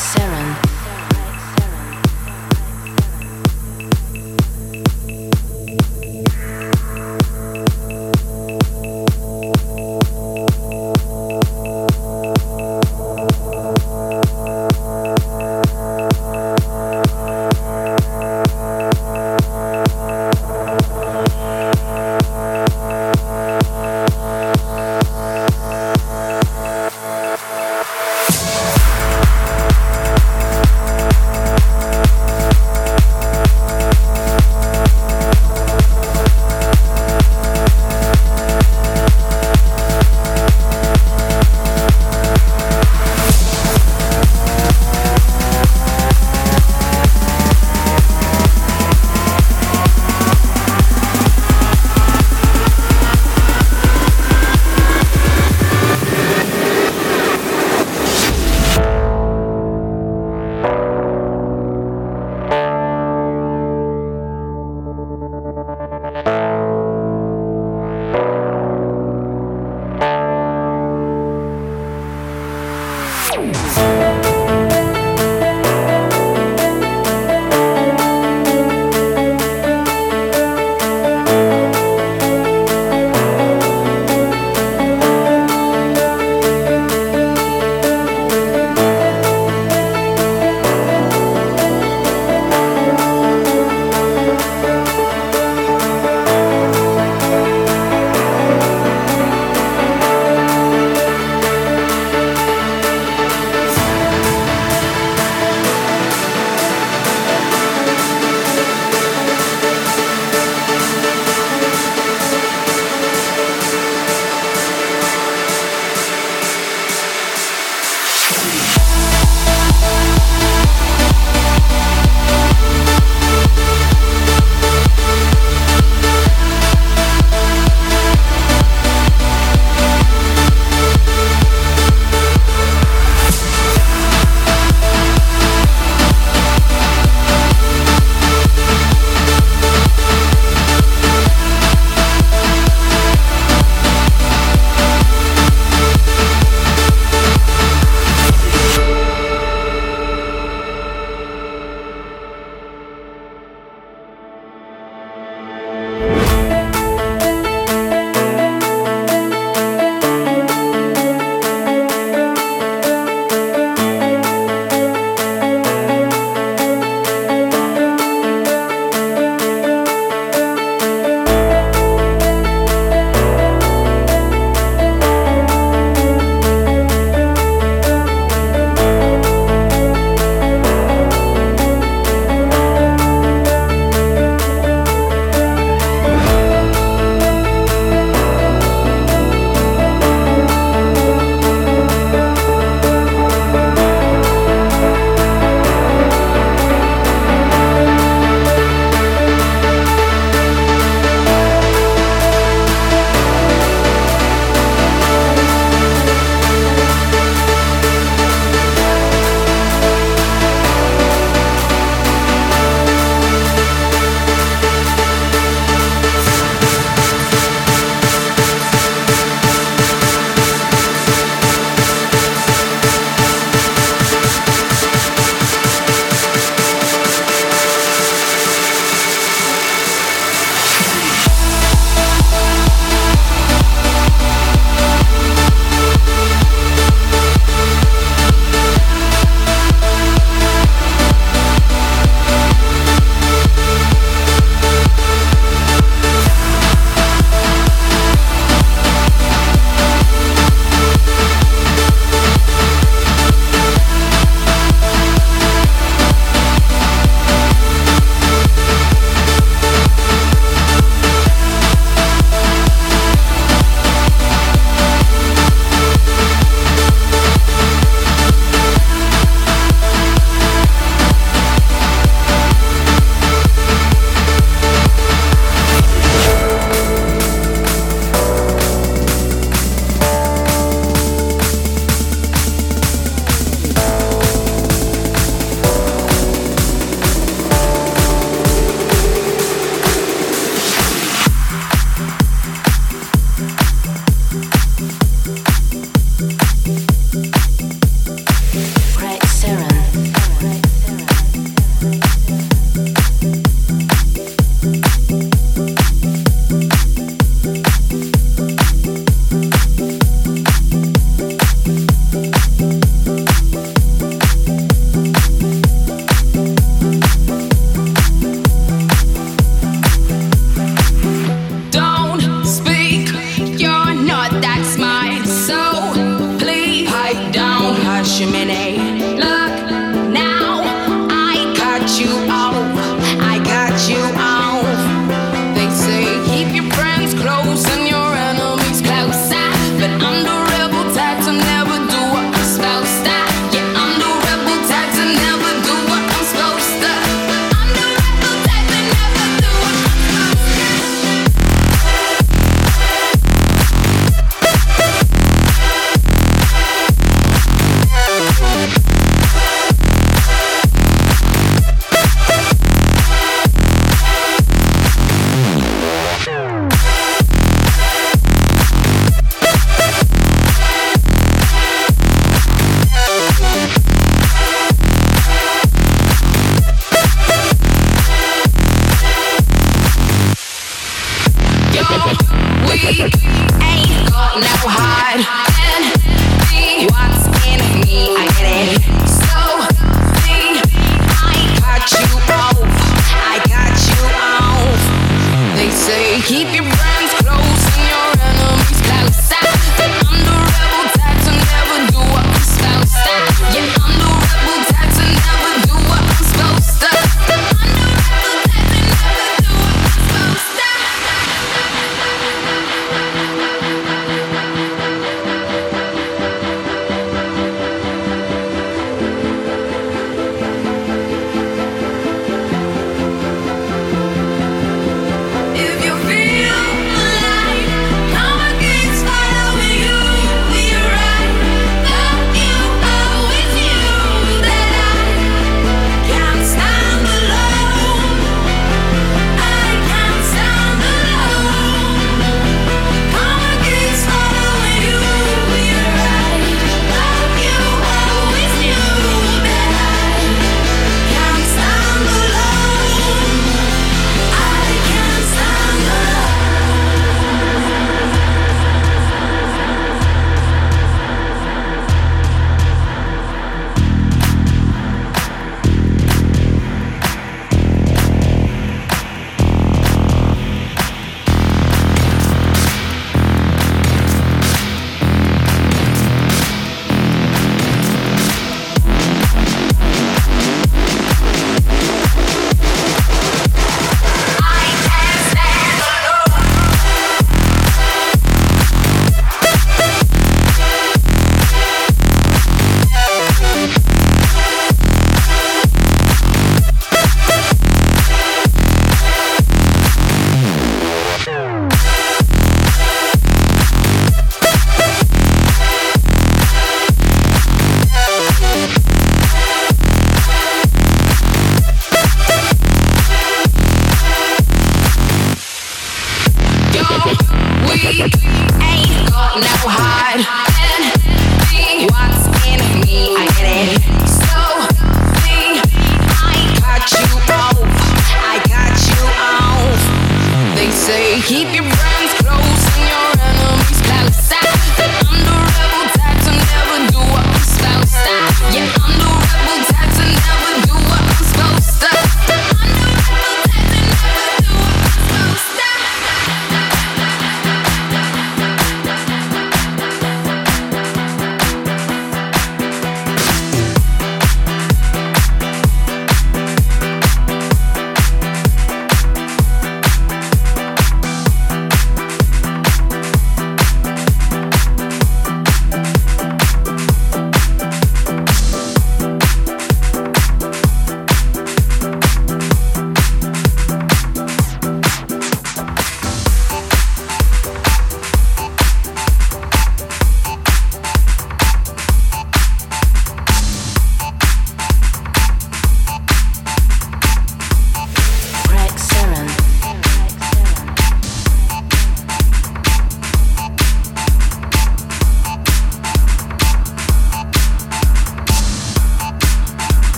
Sarah.